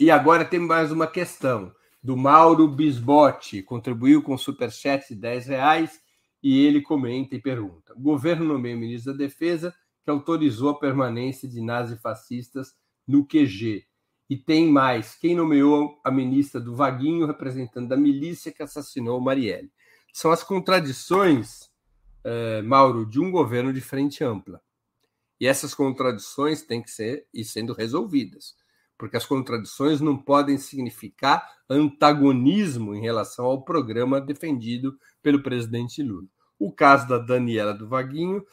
B: e agora tem mais uma questão do Mauro Bisbotti, contribuiu com superchat de 10 reais e ele comenta e pergunta: governo nomeia o ministro da Defesa que autorizou a permanência de nazifascistas no QG. E tem mais: quem nomeou a ministra do Vaguinho, representante da milícia que assassinou Marielle? São as contradições, eh, Mauro, de um governo de frente ampla. E essas contradições têm que ser e sendo resolvidas porque as contradições não podem significar antagonismo em relação ao programa defendido pelo presidente Lula. O caso da Daniela do Vaguinho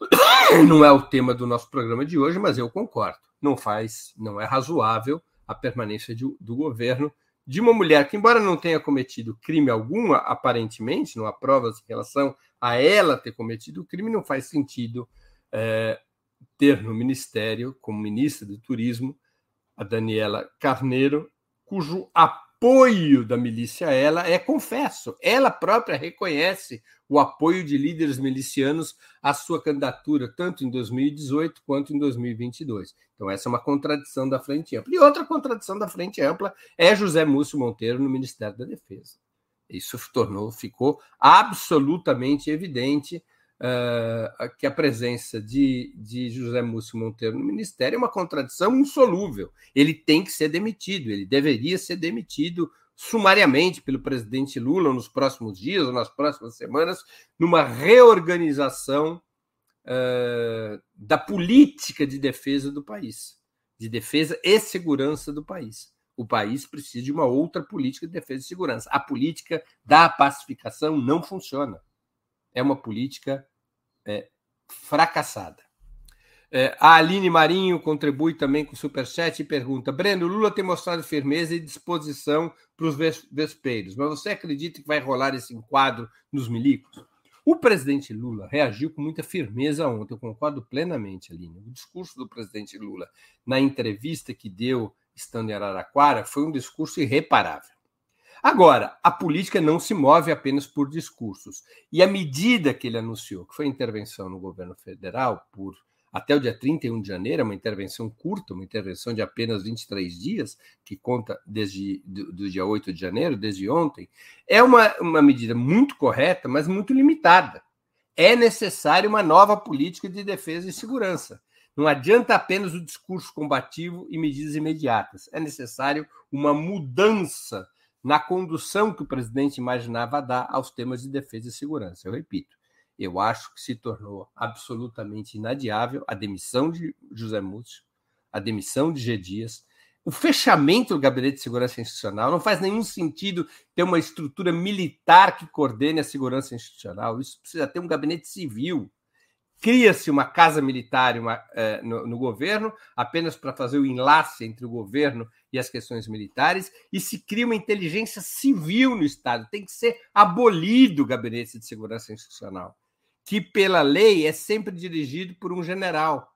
B: não é o tema do nosso programa de hoje, mas eu concordo. Não faz, não é razoável a permanência de, do governo de uma mulher que, embora não tenha cometido crime algum, aparentemente, não há provas em relação a ela ter cometido crime, não faz sentido é, ter no ministério, como ministra do Turismo, a Daniela Carneiro, cujo apoio da milícia ela é confesso. Ela própria reconhece o apoio de líderes milicianos à sua candidatura, tanto em 2018 quanto em 2022. Então, essa é uma contradição da Frente Ampla. E outra contradição da Frente Ampla é José Múcio Monteiro no Ministério da Defesa. Isso tornou, ficou absolutamente evidente uh, que a presença de, de José Múcio Monteiro no ministério é uma contradição insolúvel. Ele tem que ser demitido, ele deveria ser demitido sumariamente pelo presidente Lula nos próximos dias ou nas próximas semanas, numa reorganização uh, da política de defesa do país, de defesa e segurança do país. O país precisa de uma outra política de defesa e segurança. A política da pacificação não funciona é uma política é, fracassada. É, a Aline Marinho contribui também com o Superchat e pergunta: Breno, Lula tem mostrado firmeza e disposição para os vespeiros, mas você acredita que vai rolar esse enquadro nos milicos? O presidente Lula reagiu com muita firmeza ontem, eu concordo plenamente, Aline. O discurso do presidente Lula na entrevista que deu estando em Araraquara foi um discurso irreparável. Agora, a política não se move apenas por discursos. E a medida que ele anunciou, que foi intervenção no governo federal por até o dia 31 de janeiro, é uma intervenção curta, uma intervenção de apenas 23 dias, que conta desde do, do dia 8 de janeiro, desde ontem, é uma, uma medida muito correta, mas muito limitada. É necessária uma nova política de defesa e segurança. Não adianta apenas o discurso combativo e medidas imediatas. É necessário uma mudança na condução que o presidente imaginava dar aos temas de defesa e segurança. Eu repito, eu acho que se tornou absolutamente inadiável a demissão de José Múcio, a demissão de G. Dias, o fechamento do Gabinete de Segurança Institucional. Não faz nenhum sentido ter uma estrutura militar que coordene a segurança institucional. Isso precisa ter um gabinete civil. Cria-se uma casa militar uma, eh, no, no governo apenas para fazer o enlace entre o governo e as questões militares, e se cria uma inteligência civil no Estado. Tem que ser abolido o Gabinete de Segurança Institucional que, pela lei, é sempre dirigido por um general.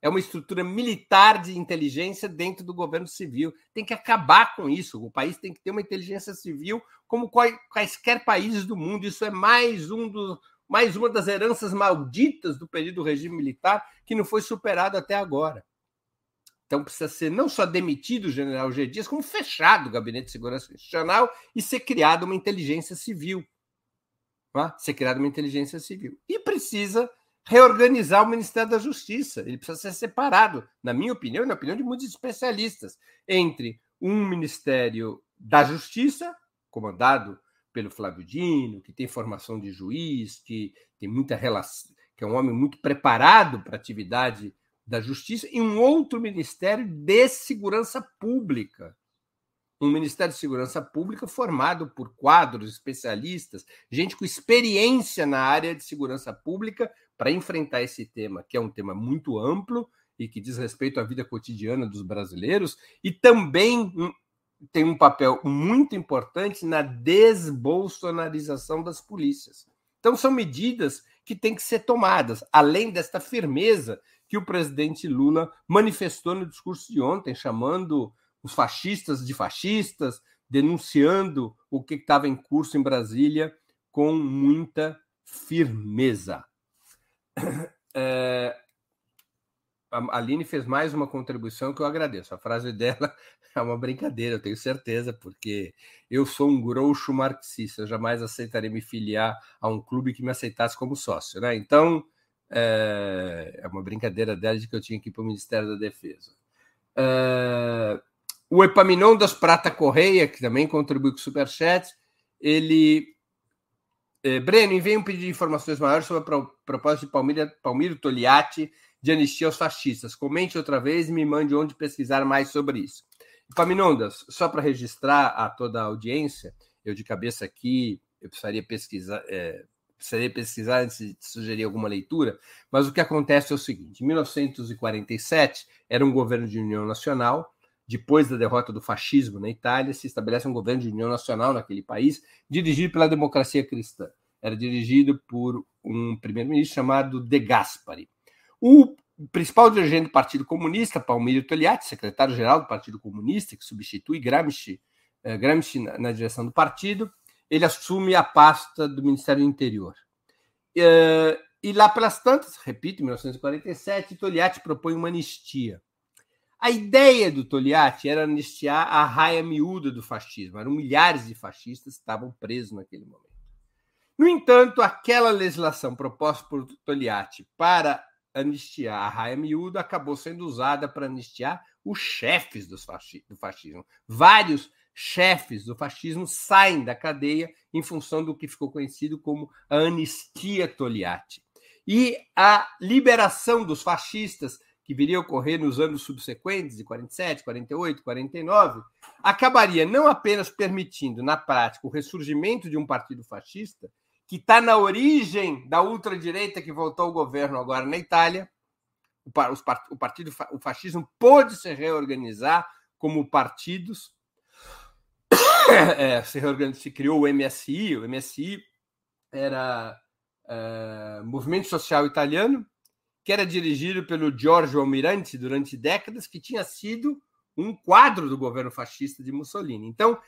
B: É uma estrutura militar de inteligência dentro do governo civil. Tem que acabar com isso. O país tem que ter uma inteligência civil como quaisquer países do mundo. Isso é mais um dos, mais uma das heranças malditas do período do regime militar que não foi superado até agora. Então precisa ser não só demitido o general G. Dias, como fechado o Gabinete de Segurança Institucional e ser criada uma inteligência civil tá? ser criada uma inteligência civil. E precisa reorganizar o Ministério da Justiça. Ele precisa ser separado, na minha opinião e na opinião de muitos especialistas, entre um Ministério da Justiça, comandado pelo Flávio Dino, que tem formação de juiz, que tem muita relação, que é um homem muito preparado para a atividade da justiça, e um outro Ministério de Segurança Pública, um Ministério de Segurança Pública formado por quadros, especialistas, gente com experiência na área de segurança pública para enfrentar esse tema, que é um tema muito amplo e que diz respeito à vida cotidiana dos brasileiros, e também tem um papel muito importante na desbolsonarização das polícias. Então, são medidas que têm que ser tomadas, além desta firmeza que o presidente Lula manifestou no discurso de ontem, chamando os fascistas de fascistas, denunciando o que estava em curso em Brasília com muita firmeza. É, a Aline fez mais uma contribuição que eu agradeço. A frase dela é uma brincadeira, eu tenho certeza, porque eu sou um groucho marxista, eu jamais aceitarei me filiar a um clube que me aceitasse como sócio. Né? Então, é, é uma brincadeira dela de que eu tinha que ir para o Ministério da Defesa. É, o Epaminondas Prata Correia, que também contribui com o Superchat, ele. É, Breno, envie um pedido de informações maiores sobre a proposta de Palmira, Palmiro Togliatti de anistia aos fascistas. Comente outra vez e me mande onde pesquisar mais sobre isso. Epaminondas, só para registrar a toda a audiência, eu de cabeça aqui, eu precisaria pesquisar, é, precisaria pesquisar antes de sugerir alguma leitura, mas o que acontece é o seguinte: em 1947 era um governo de união nacional depois da derrota do fascismo na Itália, se estabelece um governo de união nacional naquele país, dirigido pela democracia cristã. Era dirigido por um primeiro-ministro chamado De Gaspari. O principal dirigente do Partido Comunista, Palmiro Togliatti, secretário-geral do Partido Comunista, que substitui Gramsci, eh, Gramsci na, na, direção do partido, ele assume a pasta do Ministério do Interior. Eh, e lá pelas tantas, repito, em 1947, Togliatti propõe uma anistia a ideia do Togliatti era anistiar a raia miúda do fascismo. Eram milhares de fascistas que estavam presos naquele momento. No entanto, aquela legislação proposta por Togliatti para anistiar a raia miúda acabou sendo usada para anistiar os chefes do fascismo. Vários chefes do fascismo saem da cadeia em função do que ficou conhecido como a anistia Togliatti. E a liberação dos fascistas que viria a ocorrer nos anos subsequentes, de 47, 48, 49, acabaria não apenas permitindo, na prática, o ressurgimento de um partido fascista, que está na origem da ultradireita que voltou ao governo agora na Itália. O, partido, o fascismo pôde se reorganizar como partidos. É, se, se criou o MSI, o MSI era uh, movimento social italiano, que era dirigido pelo Giorgio Almirante durante décadas, que tinha sido um quadro do governo fascista de Mussolini. Então,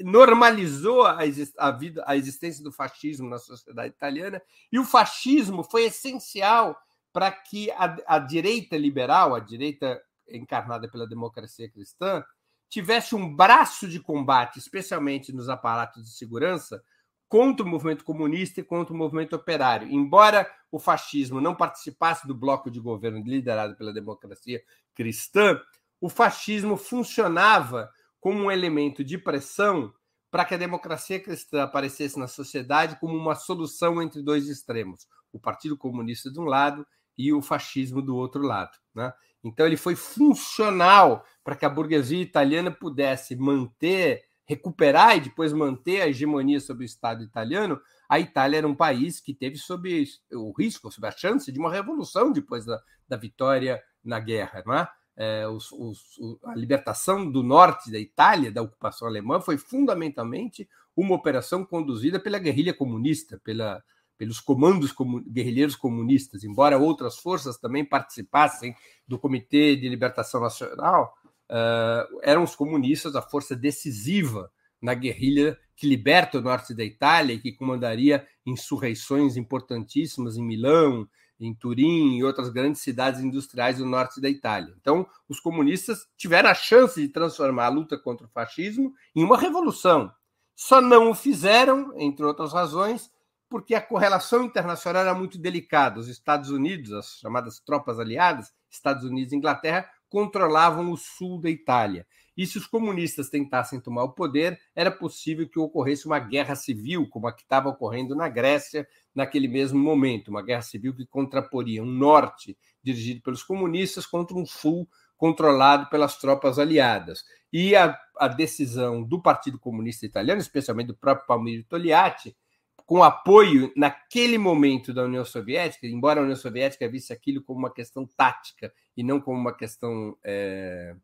B: normalizou a, a, vida, a existência do fascismo na sociedade italiana, e o fascismo foi essencial para que a, a direita liberal, a direita encarnada pela democracia cristã, tivesse um braço de combate, especialmente nos aparatos de segurança, contra o movimento comunista e contra o movimento operário. Embora o fascismo não participasse do bloco de governo liderado pela democracia cristã, o fascismo funcionava como um elemento de pressão para que a democracia cristã aparecesse na sociedade como uma solução entre dois extremos, o Partido Comunista de um lado e o fascismo do outro lado. Né? Então, ele foi funcional para que a burguesia italiana pudesse manter recuperar e depois manter a hegemonia sobre o Estado italiano, a Itália era um país que teve sob o risco, sob a chance de uma revolução depois da, da vitória na guerra. Não é? É, os, os, a libertação do norte da Itália, da ocupação alemã, foi fundamentalmente uma operação conduzida pela guerrilha comunista, pela, pelos comandos comun, guerrilheiros comunistas, embora outras forças também participassem do Comitê de Libertação Nacional, uh, eram os comunistas a força decisiva na guerrilha que liberta o norte da Itália e que comandaria insurreições importantíssimas em Milão, em Turim e outras grandes cidades industriais do norte da Itália. Então, os comunistas tiveram a chance de transformar a luta contra o fascismo em uma revolução. Só não o fizeram, entre outras razões, porque a correlação internacional era muito delicada. Os Estados Unidos, as chamadas tropas aliadas, Estados Unidos e Inglaterra, controlavam o sul da Itália. E se os comunistas tentassem tomar o poder, era possível que ocorresse uma guerra civil, como a que estava ocorrendo na Grécia naquele mesmo momento uma guerra civil que contraporia um norte dirigido pelos comunistas contra um sul controlado pelas tropas aliadas. E a, a decisão do Partido Comunista Italiano, especialmente do próprio Palmiro Togliatti, com apoio naquele momento da União Soviética, embora a União Soviética visse aquilo como uma questão tática e não como uma questão é,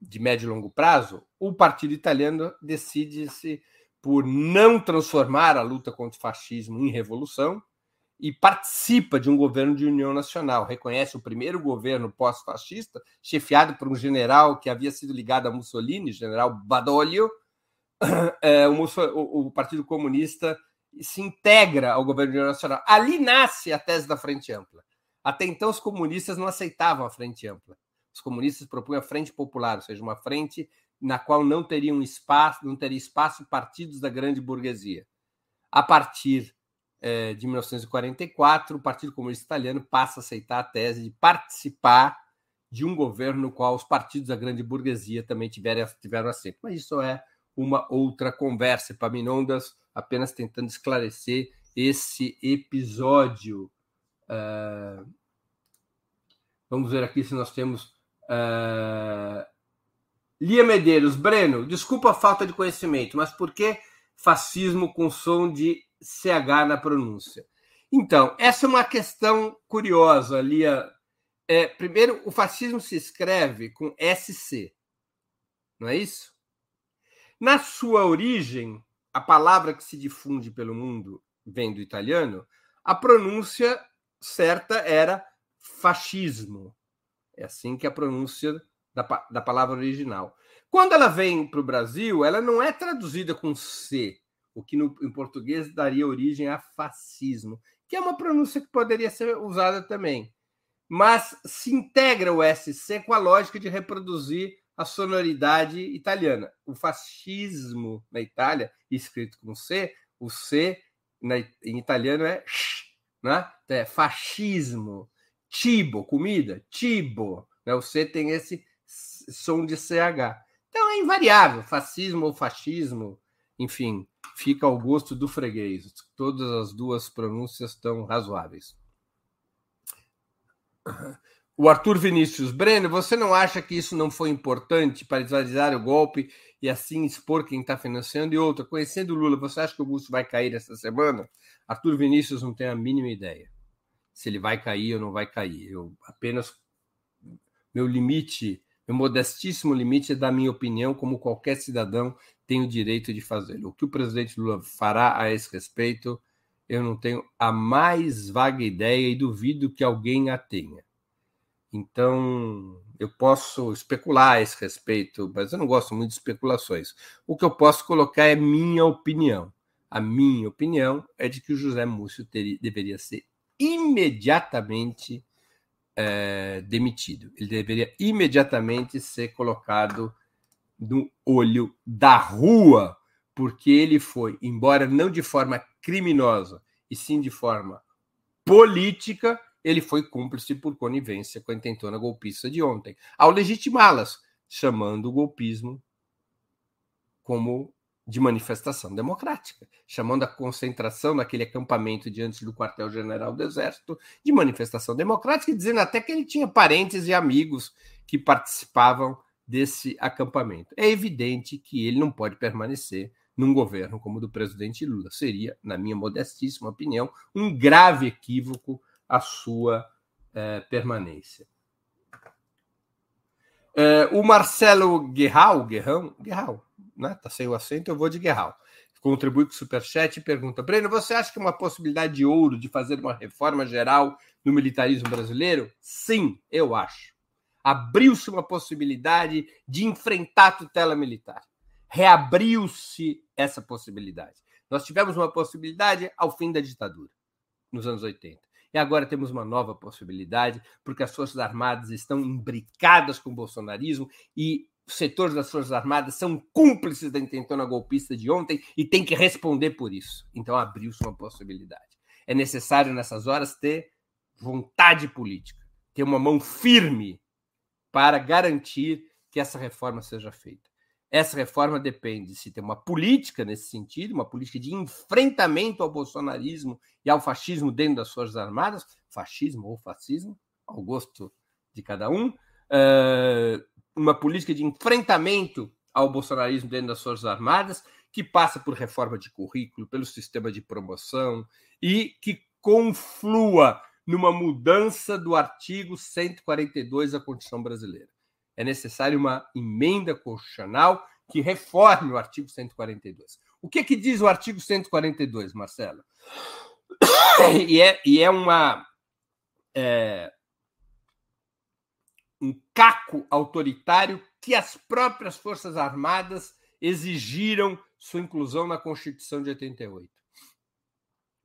B: de médio e longo prazo, o partido italiano decide-se por não transformar a luta contra o fascismo em revolução e participa de um governo de união nacional. Reconhece o primeiro governo pós-fascista, chefiado por um general que havia sido ligado a Mussolini, general Badoglio. É, o, o, o Partido Comunista se integra ao governo de união nacional. Ali nasce a tese da Frente Ampla. Até então, os comunistas não aceitavam a Frente Ampla. Os comunistas propunham a Frente Popular, ou seja, uma frente na qual não teriam espaço, não teria espaço partidos da grande burguesia. A partir eh, de 1944, o Partido Comunista Italiano passa a aceitar a tese de participar de um governo no qual os partidos da grande burguesia também tiveram, tiveram assento. Mas isso é uma outra conversa. Paminondas apenas tentando esclarecer esse episódio. Uh, vamos ver aqui se nós temos. Uh, Lia Medeiros, Breno, desculpa a falta de conhecimento, mas por que fascismo com som de CH na pronúncia? Então, essa é uma questão curiosa, Lia. É, primeiro, o fascismo se escreve com SC, não é isso? Na sua origem, a palavra que se difunde pelo mundo vem do italiano, a pronúncia certa era fascismo. É assim que a pronúncia da, da palavra original. Quando ela vem para o Brasil, ela não é traduzida com C, o que no, em português daria origem a fascismo, que é uma pronúncia que poderia ser usada também. Mas se integra o SC com a lógica de reproduzir a sonoridade italiana. O fascismo na Itália, escrito com C, o C na, em italiano é sh, né? Então é fascismo. Tibo, comida, tibo. Né? O C tem esse som de CH. Então é invariável, fascismo ou fascismo, enfim, fica ao gosto do freguês. Todas as duas pronúncias estão razoáveis. O Arthur Vinícius, Breno, você não acha que isso não foi importante para desvalorizar o golpe e assim expor quem está financiando? E outra, conhecendo o Lula, você acha que o Augusto vai cair essa semana? Arthur Vinícius não tem a mínima ideia se ele vai cair ou não vai cair. Eu apenas. Meu limite, meu modestíssimo limite é da minha opinião, como qualquer cidadão tem o direito de fazê-lo. O que o presidente Lula fará a esse respeito eu não tenho a mais vaga ideia e duvido que alguém a tenha. Então, eu posso especular a esse respeito, mas eu não gosto muito de especulações. O que eu posso colocar é minha opinião. A minha opinião é de que o José Múcio teria, deveria ser imediatamente é, demitido. Ele deveria imediatamente ser colocado no olho da rua, porque ele foi, embora não de forma criminosa, e sim de forma política, ele foi cúmplice por conivência com a intentona golpista de ontem, ao legitimá-las, chamando o golpismo como de manifestação democrática, chamando a concentração naquele acampamento diante do quartel-general do Exército de manifestação democrática, e dizendo até que ele tinha parentes e amigos que participavam desse acampamento. É evidente que ele não pode permanecer num governo como o do presidente Lula. Seria, na minha modestíssima opinião, um grave equívoco a sua eh, permanência. Eh, o Marcelo Guerral, Guerrão, Guerral, né? Tá sem o acento, eu vou de Guerral. Contribui com o Superchat e pergunta: Breno, você acha que é uma possibilidade de ouro de fazer uma reforma geral no militarismo brasileiro? Sim, eu acho. Abriu-se uma possibilidade de enfrentar a tutela militar. Reabriu-se essa possibilidade. Nós tivemos uma possibilidade ao fim da ditadura, nos anos 80. E agora temos uma nova possibilidade, porque as Forças Armadas estão imbricadas com o bolsonarismo e setores das Forças Armadas são cúmplices da intentona golpista de ontem e tem que responder por isso. Então abriu-se uma possibilidade. É necessário, nessas horas, ter vontade política, ter uma mão firme para garantir que essa reforma seja feita. Essa reforma depende de se ter uma política nesse sentido, uma política de enfrentamento ao bolsonarismo e ao fascismo dentro das Forças Armadas, fascismo ou fascismo, ao gosto de cada um, uh, uma política de enfrentamento ao bolsonarismo dentro das Forças Armadas, que passa por reforma de currículo, pelo sistema de promoção e que conflua numa mudança do artigo 142 da Constituição Brasileira. É necessária uma emenda constitucional que reforme o artigo 142. O que, é que diz o artigo 142, Marcelo? E é, e é uma. É, um caco autoritário que as próprias Forças Armadas exigiram sua inclusão na Constituição de 88.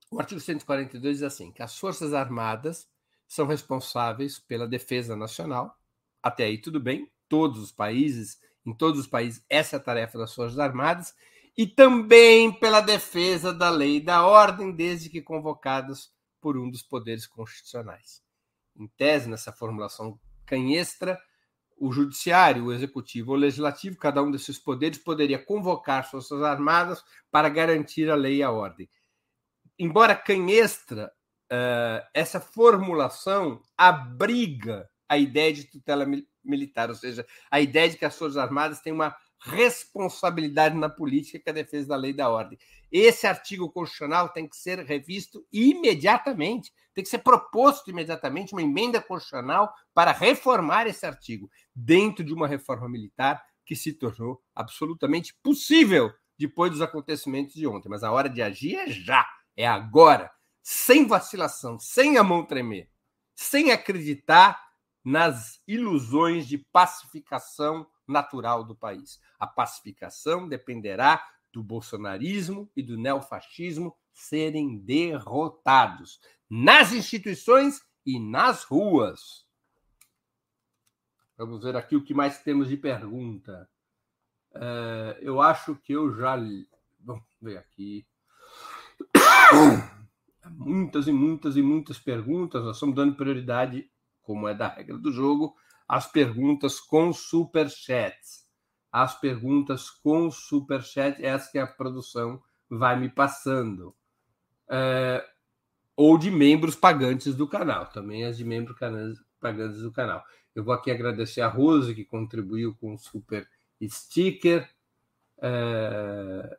B: O artigo 142 diz assim: que as Forças Armadas são responsáveis pela defesa nacional. Até aí tudo bem, todos os países, em todos os países, essa é a tarefa das Forças Armadas, e também pela defesa da lei e da ordem, desde que convocadas por um dos poderes constitucionais. Em tese, nessa formulação canhestra, o judiciário, o executivo o legislativo, cada um desses poderes poderia convocar forças armadas para garantir a lei e a ordem. Embora canhestra, uh, essa formulação abriga a ideia de tutela militar, ou seja, a ideia de que as forças armadas têm uma responsabilidade na política que é a defesa da lei e da ordem. Esse artigo constitucional tem que ser revisto imediatamente, tem que ser proposto imediatamente uma emenda constitucional para reformar esse artigo, dentro de uma reforma militar que se tornou absolutamente possível depois dos acontecimentos de ontem. Mas a hora de agir é já, é agora, sem vacilação, sem a mão tremer, sem acreditar nas ilusões de pacificação natural do país. A pacificação dependerá do bolsonarismo e do neofascismo serem derrotados nas instituições e nas ruas. Vamos ver aqui o que mais temos de pergunta. É, eu acho que eu já. Vamos ver aqui. Muitas e muitas e muitas perguntas. Nós estamos dando prioridade, como é da regra do jogo, às perguntas com superchats as perguntas com superchat, essa que a produção vai me passando. É, ou de membros pagantes do canal, também as de membros pagantes do canal. Eu vou aqui agradecer a Rose, que contribuiu com o super sticker. É,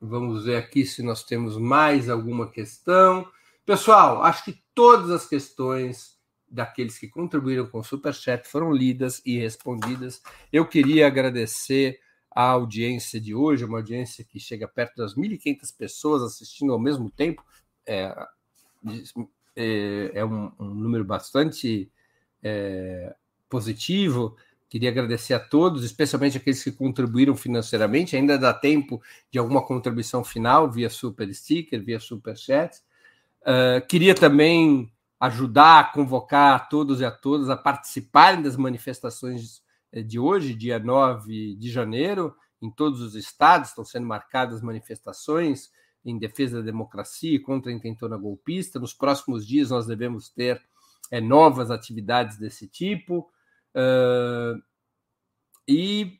B: vamos ver aqui se nós temos mais alguma questão. Pessoal, acho que todas as questões daqueles que contribuíram com o Superchat foram lidas e respondidas. Eu queria agradecer a audiência de hoje, uma audiência que chega perto das 1.500 pessoas assistindo ao mesmo tempo. É, é, é um, um, número bastante é, positivo. Queria agradecer a todos, especialmente aqueles que contribuíram financeiramente. Ainda dá tempo de alguma contribuição final via super sticker, via super chat. Uh, queria também ajudar a convocar a todos e a todas a participarem das manifestações eh, de hoje, dia 9 de janeiro, em todos os estados estão sendo marcadas manifestações em defesa da democracia e contra a intentona golpista. Nos próximos dias nós devemos ter é, novas atividades desse tipo. Uh, e,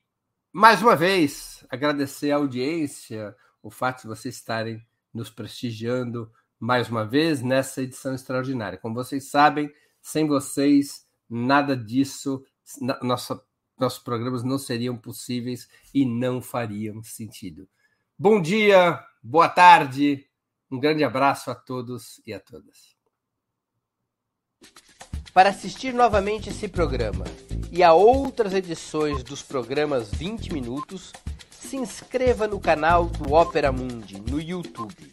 B: mais uma vez, agradecer a audiência, o fato de vocês estarem nos prestigiando mais uma vez nessa edição extraordinária. Como vocês sabem, sem vocês, nada disso, nossa, nossos programas não seriam possíveis e não fariam sentido. Bom dia, boa tarde, um grande abraço a todos e a todas.
C: Para assistir novamente esse programa e a outras edições dos programas 20 Minutos, se inscreva no canal do Opera Mundi no YouTube.